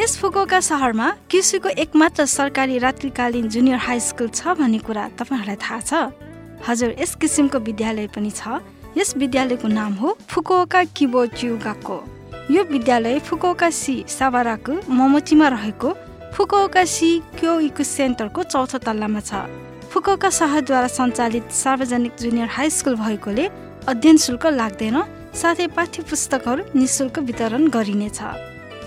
यस Fukuoka सहरमा किसुको एकमात्र सरकारी रात्रिकालीन जुनियर हाई स्कुल छ भन्ने कुरा तपाईँहरूलाई थाहा छ। हजुर यस किसिमको विद्यालय पनि छ। यस विद्यालयको नाम हो फुकुओका किबो च्युगाको यो विद्यालय फुकुओका सी साबाराको मोमोचीमा रहेको फुकुओका सी क्यो इकु सेन्टरको चौथो तल्लामा छ। फुकुओका सहरद्वारा सञ्चालित सार्वजनिक जुनियर हाई स्कुल भएकोले अध्ययन शुल्क लाग्दैन साथै पाठ्य पुस्तकहरू निशुल्क वितरण गरिनेछ।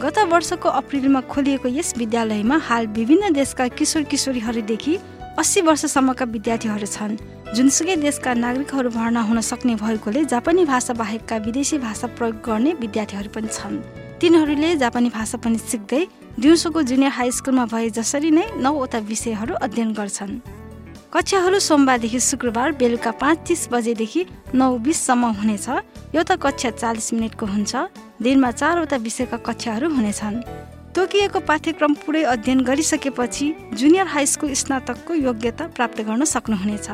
गत वर्षको अप्रिलमा खोलिएको यस विद्यालयमा हाल विभिन्न देशका किशोर किशोरीहरूदेखि अस्सी वर्षसम्मका विद्यार्थीहरू छन्। जुनसुकै देशका नागरिकहरू भर्ना हुन सक्ने भएकोले जापानी भाषा बाहेकका विदेशी भाषा प्रयोग गर्ने विद्यार्थीहरू पनि छन्। तिनीहरूले जापानी भाषा पनि सिक्दै दिउँसोको जुनियर हाई स्कुलमा भए जसरी नै नौवटा विषयहरू अध्ययन गर्छन्। कक्षाहरू सोमबारदेखि शुक्रबार बेलुका पाँच तिस बजेदेखि नौ बिससम्म हुनेछ। एउटा कक्षा चालिस मिनटको हुन्छ। दिनमा चारवटा विषयका कक्षाहरू हुनेछन्। तोकिएको पाठ्यक्रम पुरै अध्ययन गरिसकेपछि जुनियर हाई स्कुल स्नातकको योग्यता प्राप्त गर्न सक्नुहुनेछ।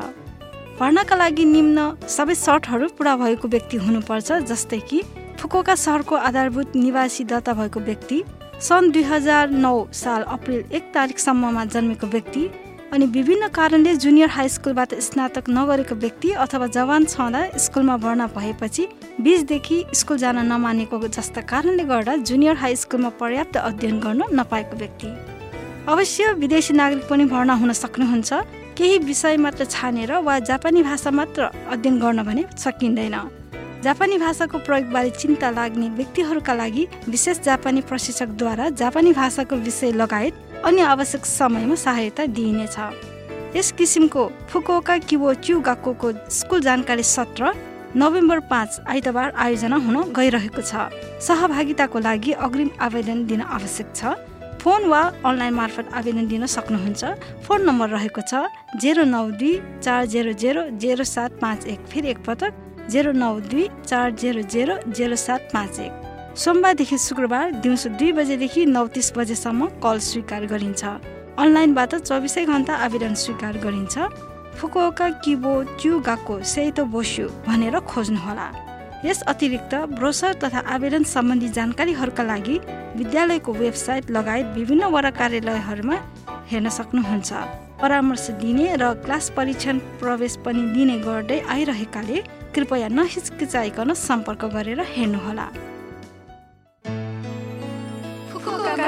पढ्नका लागि निम्न सबै सर्टहरू पुरा भएको व्यक्ति हुनुपर्छ जस्तै कि फुकोका सहरको आधारभूत निवासी दर्ता भएको व्यक्ति सन् दुई हजार नौ साल अप्रिल एक तारिकसम्ममा जन्मेको व्यक्ति अनि विभिन्न कारणले जुनियर हाई स्कुलबाट स्नातक नगरेको व्यक्ति अथवा जवान छँदा स्कुलमा भर्ना भएपछि बिचदेखि स्कुल जान नमानेको जस्ता कारणले गर्दा जुनियर हाई स्कुलमा पर्याप्त अध्ययन गर्न नपाएको व्यक्ति। अवश्य विदेशी नागरिक पनि भर्ना हुन सक्नुहुन्छ। केही विषय मात्र छानेर वा जापानी भाषा मात्र अध्ययन गर्न भने सकिँदैन। जापानी भाषाको प्रयोगबारे चिन्ता लाग्ने व्यक्तिहरूका लागि विशेष जापानी प्रशिक्षकद्वारा जापानी भाषाको विषय लगायत अन्य आवश्यक समयमा सहायता दिइनेछ। यस किसिमको फुकोका किबो च्युगाको स्कुल जानकारी सत्र नोभेम्बर पाँच आइतबार आयोजना हुन गइरहेको छ। सहभागिताको लागि अग्रिम आवेदन दिन आवश्यक छ। फोन वा अनलाइन मार्फत आवेदन दिन सक्नुहुन्छ। फोन नम्बर रहेको छ जेरो नौ दुई चार जेरो जेरो जेरो सात पाँच एक। फेरि एकपटक जेरो नौ दुई चार जेरो जेरो जेरो सात पाँच एक। सोमबारदेखि शुक्रबार दिउँसो दुई बजेदेखि नौ तिस बजेसम्म कल स्वीकार गरिन्छ। अनलाइनबाट चौबिसै घन्टा आवेदन स्वीकार गरिन्छ। फुकुओका किबो च्यु गाको सेतो बोस्यु भनेर खोज्नुहोला। यस अतिरिक्त ब्रोसर तथा आवेदन सम्बन्धी जानकारीहरूका लागि विद्यालयको वेबसाइट लगायत विभिन्न वडा कार्यालयहरूमा हेर्न सक्नुहुन्छ। परामर्श दिने र क्लास परीक्षण प्रवेश पनि दिने गर्दै आइरहेकाले कृपया नहिचकिचाइकन सम्पर्क गरेर हेर्नुहोला।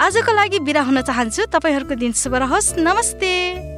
आजको लागि बिदा हुन चाहन्छु। तपाईँहरूको दिन शुभ रहोस्। नमस्ते।